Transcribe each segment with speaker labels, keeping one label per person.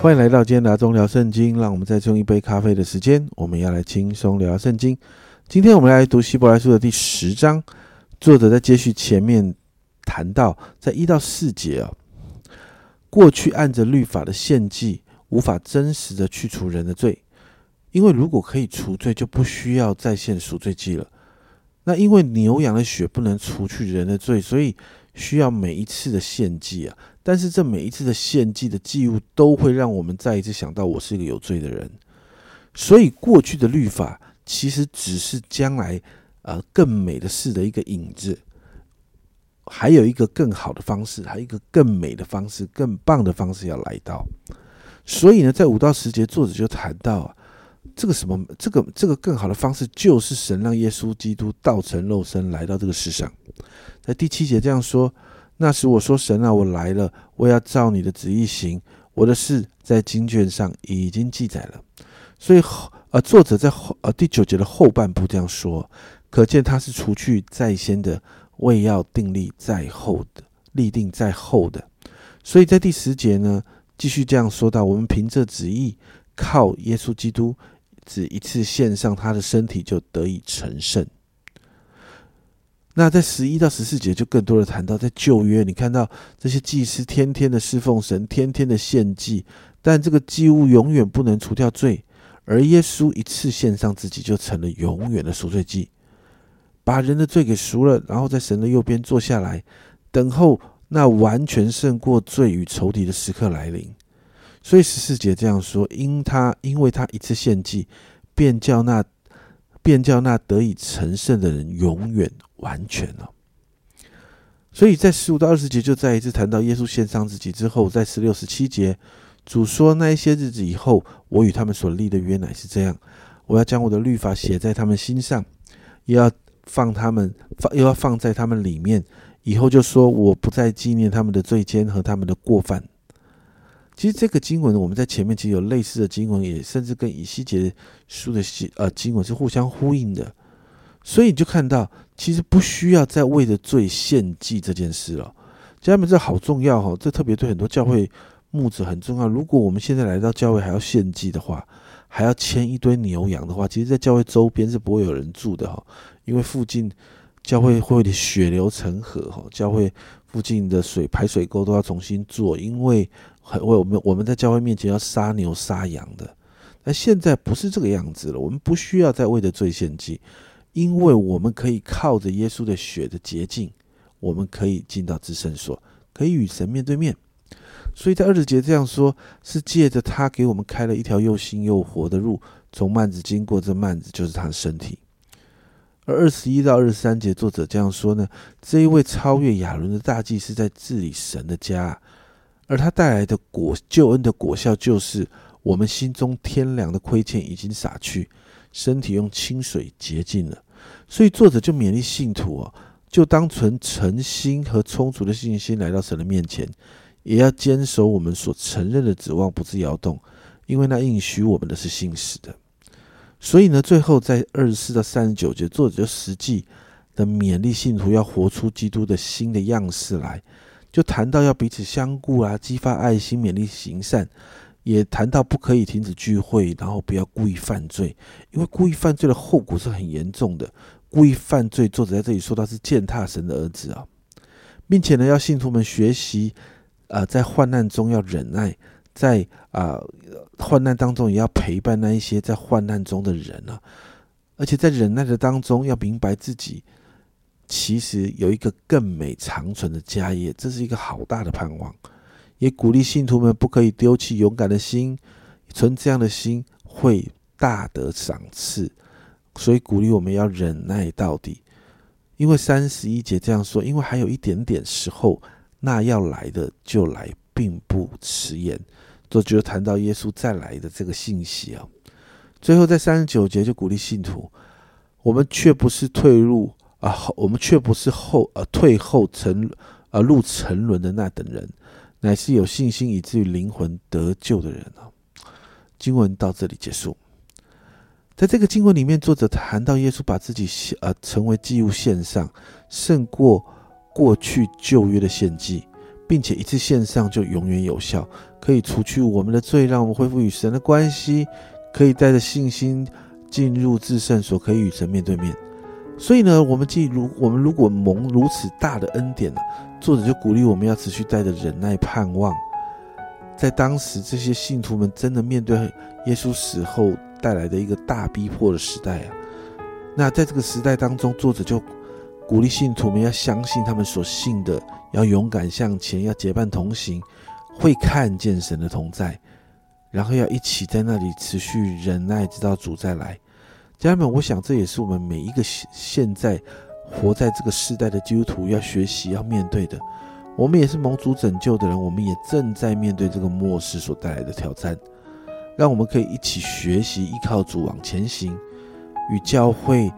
Speaker 1: 欢迎来到今天的中聊圣经，让我们再用一杯咖啡的时间，我们要来轻松聊圣经。今天我们来读希伯来书的第十章，作者在接续前面谈到，在一到四节啊，过去按着律法的献祭，无法真实的去除人的罪，因为如果可以除罪，就不需要再献赎罪祭了。那因为牛羊的血不能除去人的罪，所以需要每一次的献祭啊。但是这每一次的献祭的祭物，都会让我们再一次想到我是一个有罪的人。所以过去的律法其实只是将来呃更美的事的一个影子，还有一个更好的方式，还有一个更美的方式、更棒的方式要来到。所以呢，在五到十节，作者就谈到，这个什么，这个这个更好的方式，就是神让耶稣基督道成肉身来到这个世上。在第七节这样说。那时我说：“神啊，我来了，我要照你的旨意行。我的事在经卷上已经记载了。”所以，呃，作者在后呃第九节的后半部这样说，可见他是除去在先的，为要定立在后的，立定在后的。所以在第十节呢，继续这样说到：我们凭着旨意，靠耶稣基督，只一次献上他的身体，就得以成圣。那在十一到十四节就更多的谈到，在旧约，你看到这些祭司天天的侍奉神，天天的献祭，但这个祭物永远不能除掉罪，而耶稣一次献上自己，就成了永远的赎罪祭，把人的罪给赎了，然后在神的右边坐下来，等候那完全胜过罪与仇敌的时刻来临。所以十四节这样说：因他因为他一次献祭，便叫那便叫那得以成圣的人永远。完全了，所以在十五到二十节就再一次谈到耶稣献上自己之后，在十六、十七节，主说那一些日子以后，我与他们所立的约乃是这样：我要将我的律法写在他们心上，又要放他们放，又要放在他们里面。以后就说我不再纪念他们的罪愆和他们的过犯。其实这个经文，我们在前面其实有类似的经文，也甚至跟以西结书的呃经文是互相呼应的。所以你就看到，其实不需要再为了罪献祭这件事了。家人们，这好重要哈！这特别对很多教会牧者很重要。如果我们现在来到教会还要献祭的话，还要牵一堆牛羊的话，其实，在教会周边是不会有人住的哈，因为附近教会会血流成河哈，教会附近的水排水沟都要重新做，因为很为我们我们在教会面前要杀牛杀羊的。那现在不是这个样子了，我们不需要再为了罪献祭。因为我们可以靠着耶稣的血的洁净，我们可以进到至圣所，可以与神面对面。所以在二十节这样说，是借着他给我们开了一条又新又活的路，从幔子经过，这幔子就是他的身体。而二十一到二十三节，作者这样说呢：这一位超越亚伦的大祭司在治理神的家，而他带来的果救恩的果效，就是我们心中天良的亏欠已经洒去，身体用清水洁净了。所以作者就勉励信徒哦，就当存诚心和充足的信心来到神的面前，也要坚守我们所承认的指望，不致摇动，因为那应许我们的是信实的。所以呢，最后在二十四到三十九节，作者就实际的勉励信徒要活出基督的新的样式来，就谈到要彼此相顾啊，激发爱心，勉励行善。也谈到不可以停止聚会，然后不要故意犯罪，因为故意犯罪的后果是很严重的。故意犯罪，作者在这里说他是践踏神的儿子啊，并且呢，要信徒们学习啊，在患难中要忍耐，在啊患难当中也要陪伴那一些在患难中的人啊，而且在忍耐的当中要明白自己其实有一个更美长存的家业，这是一个好大的盼望。也鼓励信徒们不可以丢弃勇敢的心，存这样的心会大得赏赐。所以鼓励我们要忍耐到底，因为三十一节这样说，因为还有一点点时候，那要来的就来，并不迟延。这就谈到耶稣再来的这个信息啊。最后在三十九节就鼓励信徒，我们却不是退入啊，我们却不是后呃退后沉呃入沉沦的那等人。乃是有信心以至于灵魂得救的人啊！经文到这里结束。在这个经文里面，作者谈到耶稣把自己呃成为祭物献上，胜过过去旧约的献祭，并且一次献上就永远有效，可以除去我们的罪，让我们恢复与神的关系，可以带着信心进入至圣所，可以与神面对面。所以呢，我们既如我们如果蒙如此大的恩典呢，作者就鼓励我们要持续带着忍耐盼望。在当时，这些信徒们真的面对耶稣死后带来的一个大逼迫的时代啊。那在这个时代当中，作者就鼓励信徒们要相信他们所信的，要勇敢向前，要结伴同行，会看见神的同在，然后要一起在那里持续忍耐，直到主再来。家人们，我想这也是我们每一个现在活在这个时代的基督徒要学习、要面对的。我们也是蒙主拯救的人，我们也正在面对这个末世所带来的挑战。让我们可以一起学习，依靠主往前行，与教会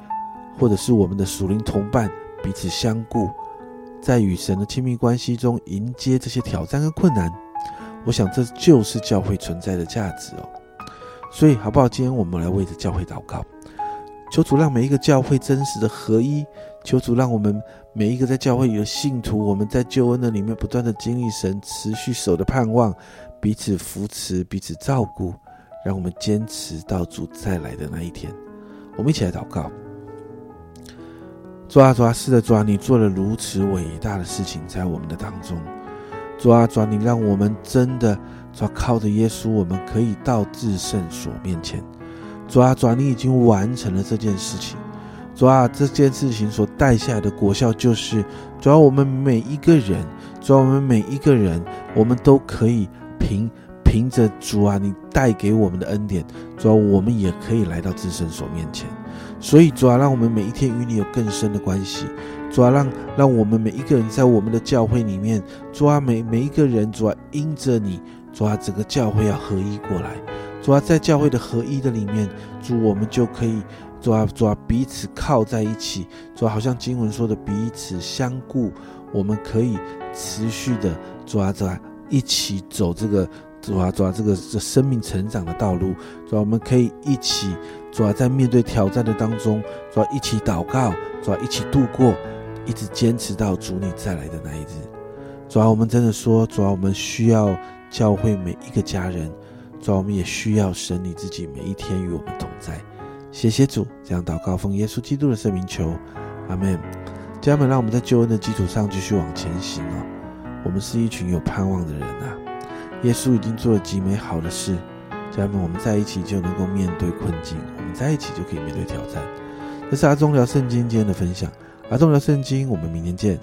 Speaker 1: 或者是我们的属灵同伴彼此相顾，在与神的亲密关系中迎接这些挑战和困难。我想这就是教会存在的价值哦。所以，好不好？今天我们来为着教会祷告。求主让每一个教会真实的合一，求主让我们每一个在教会里的信徒，我们在救恩的里面不断的经历神持续守的盼望，彼此扶持，彼此照顾，让我们坚持到主再来的那一天。我们一起来祷告。抓啊，主啊，是的，抓啊，你做了如此伟大的事情在我们的当中。抓啊，主啊，你让我们真的抓啊靠着耶稣，我们可以到至圣所面前。抓啊，主啊，你已经完成了这件事情。抓啊，这件事情所带下来的果效就是，主要我们每一个人，主要我们每一个人，我们都可以凭凭着主啊，你带给我们的恩典，主要我们也可以来到至圣所面前。所以主啊，让我们每一天与你有更深的关系。主啊，让让我们每一个人在我们的教会里面，主啊，每每一个人，主啊，因着你，主啊，整个教会要合一过来。主要在教会的合一的里面，主我们就可以主要主要彼此靠在一起，主要好像经文说的彼此相顾，我们可以持续的主要在一起走这个主要主啊这个这生命成长的道路，主要我们可以一起主要在面对挑战的当中，主要一起祷告，主要一起度过，一直坚持到主你再来的那一日。主要我们真的说，主要我们需要教会每一个家人。主啊，我们也需要神你自己每一天与我们同在。谢谢主，这样祷告奉耶稣基督的圣名求，阿门。家人们，让我们在救恩的基础上继续往前行哦。我们是一群有盼望的人啊！耶稣已经做了极美好的事，家人们，我们在一起就能够面对困境，我们在一起就可以面对挑战。这是阿忠聊圣经今天的分享，阿忠聊圣经，我们明天见。